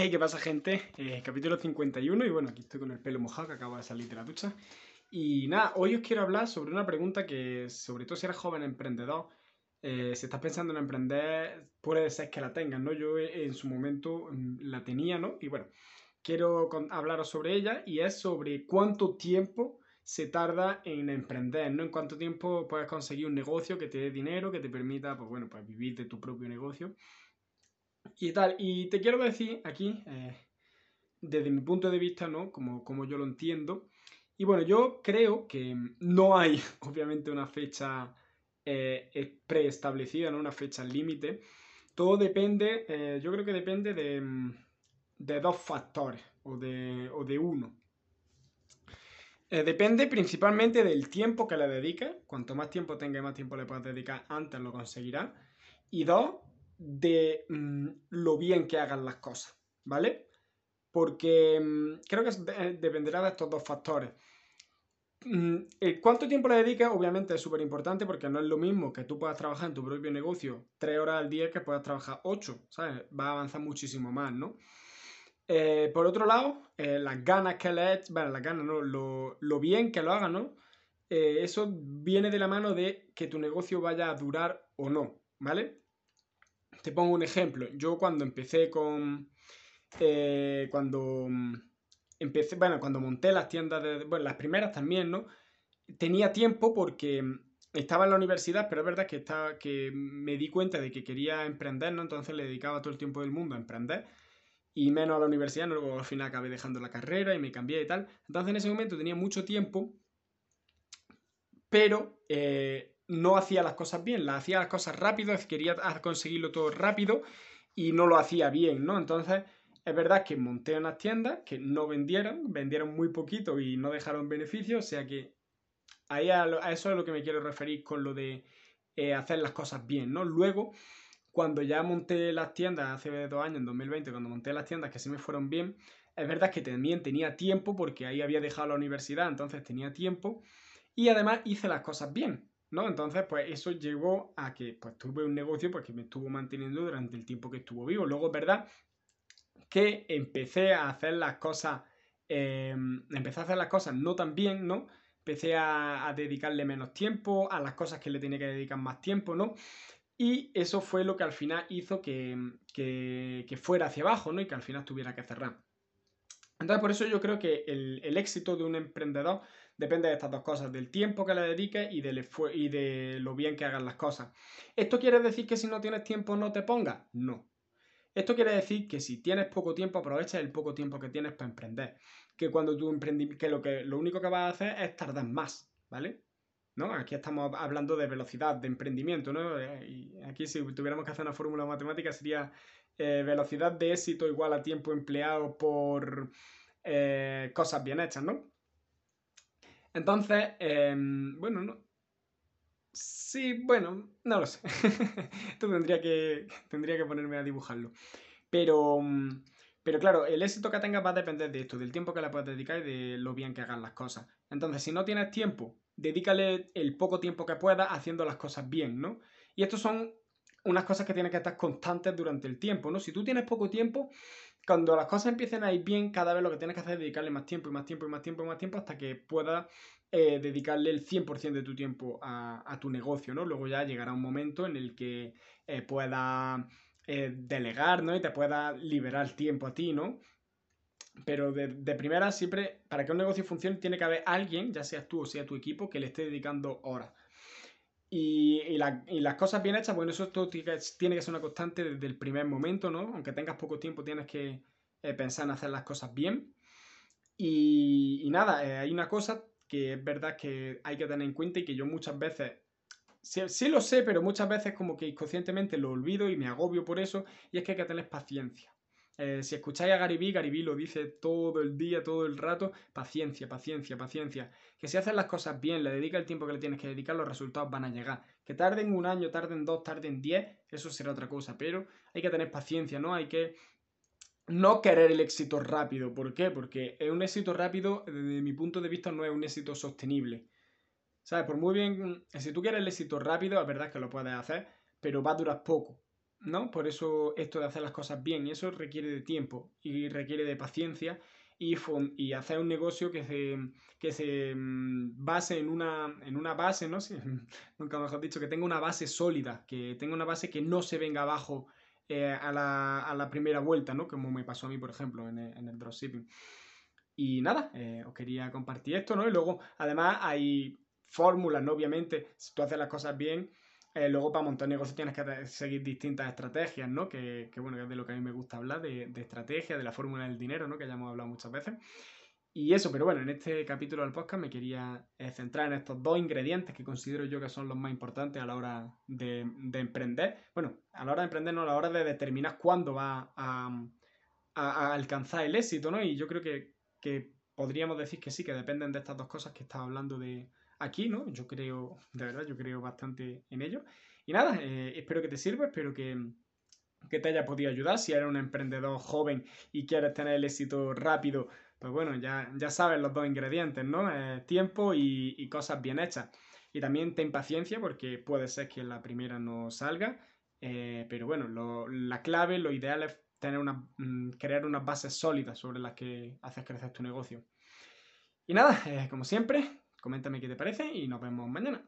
Hey, ¿qué pasa, gente? Eh, capítulo 51 y bueno, aquí estoy con el pelo mojado que acabo de salir de la ducha. Y nada, hoy os quiero hablar sobre una pregunta que, sobre todo si eres joven emprendedor, eh, si estás pensando en emprender, puede ser que la tengas, ¿no? Yo eh, en su momento mm, la tenía, ¿no? Y bueno, quiero hablaros sobre ella y es sobre cuánto tiempo se tarda en emprender, ¿no? En cuánto tiempo puedes conseguir un negocio que te dé dinero, que te permita, pues bueno, pues vivir de tu propio negocio y tal. Y te quiero decir aquí, eh, desde mi punto de vista, ¿no? Como, como yo lo entiendo. Y bueno, yo creo que no hay, obviamente, una fecha eh, preestablecida, ¿no? Una fecha límite. Todo depende, eh, yo creo que depende de, de dos factores, o de, o de uno. depende principalmente del tiempo que le dediques. Cuanto más tiempo tenga y más tiempo le puedas dedicar, antes lo conseguirás. Y dos, de mm, lo bien que hagan las cosas, ¿vale? Porque mm, creo que eh, dependerá de estos dos factores. Mm, ¿Cuánto tiempo le dedicas? Obviamente es súper importante porque no es lo mismo que tú puedas trabajar en tu propio negocio tres horas al día que puedas trabajar ocho, ¿sabes? Va a avanzar muchísimo más, ¿no? Eh, por otro lado, eh, las ganas que le eches, bueno, las ganas, ¿no? Lo, lo bien que lo hagas, ¿no? eso viene de la mano de que tu negocio vaya a durar o no, ¿vale? Te pongo un ejemplo. Yo cuando empecé con... Eh, cuando mm, empecé, bueno, cuando monté las tiendas de... Bueno, las primeras también, ¿no? Tenía tiempo porque mm, estaba en la universidad, pero es verdad que, estaba, que me di cuenta de que quería emprender, ¿no? Entonces le dedicaba todo el tiempo del mundo a emprender y menos a la universidad, ¿no? luego al final acabé dejando la carrera y me cambié y tal. Entonces en ese momento tenía mucho tiempo, pero eh, no hacía las cosas bien, las hacía las cosas rápido, quería conseguirlo todo rápido y no lo hacía bien, ¿no? Entonces, es verdad que monté unas tiendas que no vendieron, vendieron muy poquito y no dejaron beneficios, o sea que ahí a, eso es a lo que me quiero referir con lo de eh, hacer las cosas bien, ¿no? Luego, cuando ya monté las tiendas, hace dos años, en 2020, cuando monté las tiendas que sí me fueron bien, es verdad que también tenía tiempo, porque ahí había dejado la universidad, entonces tenía tiempo, y además hice las cosas bien. ¿No? Entonces, pues eso llevó a que pues, tuve un negocio pues, que me estuvo manteniendo durante el tiempo que estuvo vivo. Luego verdad que empecé a hacer las cosas, em, empecé a hacer las cosas no tan bien, ¿no? Empecé a, dedicarle menos tiempo a las cosas que le tenía que dedicar más tiempo, ¿no? Y eso fue lo que al final hizo que, que, fuera hacia abajo, ¿no? Y que al final tuviera que cerrar. Entonces, por eso yo creo que el, el éxito de un emprendedor Depende de estas dos cosas, del tiempo que le dediques y, y de lo bien que hagas las cosas. ¿Esto quiere decir que si no tienes tiempo no te pongas? No. Esto quiere decir que si tienes poco tiempo, aprovecha el poco tiempo que tienes para emprender. Que cuando tú emprendes, que lo, que lo único que vas a hacer es tardar más, ¿vale? ¿No? Aquí estamos hablando de velocidad, de emprendimiento, ¿no? Eh, y aquí si tuviéramos que hacer una fórmula matemática sería eh, velocidad de éxito igual a tiempo empleado por eh, cosas bien hechas, ¿no? Entonces, em, bueno, no. Sí, bueno, no lo sé. Esto tendría que, tendría que ponerme a dibujarlo. Pero, mm, pero claro, el éxito que tengas va a depender de esto, del tiempo que le puedes dedicar y de lo bien que hagas las cosas. Entonces, si no tienes tiempo, dedícale el poco tiempo que puedas haciendo las cosas bien, ¿no? Y estos son unas cosas que tienen que estar constantes durante el tiempo, ¿no? Si tú tienes poco tiempo, cuando las cosas empiecen a ir bien, cada vez lo que tienes que hacer es dedicarle más tiempo y más tiempo y más tiempo y más tiempo hasta que puedas eh, dedicarle el 100% de tu tiempo a, tu negocio, ¿no? Luego ya llegará un momento en el que eh, puedas eh, delegar, ¿no? Y te pueda liberar tiempo a ti, ¿no? Pero de, primera siempre, para que un negocio funcione, tiene que haber alguien, ya seas tú o sea tu equipo, que le esté dedicando horas. Y, las cosas bien hechas, bueno, eso tiene que ser una constante desde el primer momento, ¿no? Aunque tengas poco tiempo, tienes que eh, pensar en hacer las cosas bien. Y, nada, eh, hay una cosa que es verdad que hay que tener en cuenta y que yo muchas veces, sí, lo sé, pero muchas veces como que inconscientemente lo olvido y me agobio por eso, y es que hay que tener paciencia. Eh, si escucháis a Garibí, Garibí lo dice todo el día, todo el rato, paciencia, paciencia, paciencia. Que si haces las cosas bien, le dedicas el tiempo que le tienes que dedicar, los resultados van a llegar. Que tarden un año, tarden dos, tarden diez, eso será otra cosa, pero hay que tener paciencia, ¿no? Hay que no querer el éxito rápido. ¿Por qué? Porque un éxito rápido, desde mi punto de vista, no es un éxito sostenible. ¿Sabes? Por muy bien, si tú quieres el éxito rápido, es verdad que lo puedes hacer, pero va a durar poco. ¿No? Por eso esto de hacer las cosas bien, y eso requiere de tiempo y requiere de paciencia y, y hacer un negocio que se, que se mm, base en una, en una base, ¿no? nunca mejor dicho, que tenga una base sólida, que tenga una base que no se venga abajo eh, a, la, primera vuelta, ¿no? Como me pasó a mí, por ejemplo, en el, en el dropshipping. Y nada, eh, os quería compartir esto, ¿no? Y luego, además, hay fórmulas, ¿no? Obviamente, si tú haces las cosas bien, eh, luego para montar negocios tienes que seguir distintas estrategias, ¿no? Que, bueno, que es de lo que a mí me gusta hablar, de, estrategia, de la fórmula del dinero, ¿no? Que ya hemos hablado muchas veces. Y eso, pero bueno, en este capítulo del podcast me quería eh, centrar en estos dos ingredientes que considero yo que son los más importantes a la hora de, emprender. Bueno, a la hora de emprender, no, a la hora de determinar cuándo va a, a alcanzar el éxito, ¿no? Y yo creo que, que podríamos decir que sí, que dependen de estas dos cosas que estaba hablando de aquí, ¿no? Yo creo, de verdad, yo creo bastante en ello. Y nada, eh, espero que te sirva, espero que, te haya podido ayudar. Si eres un emprendedor joven y quieres tener el éxito rápido, pues bueno, ya, ya sabes los dos ingredientes, ¿no? Eh, tiempo y, cosas bien hechas. Y también ten paciencia porque puede ser que la primera no salga, eh, pero bueno, la clave, lo ideal es tener una, mm, crear unas bases sólidas sobre las que haces crecer tu negocio. Y nada, como siempre, coméntame qué te parece y nos vemos mañana.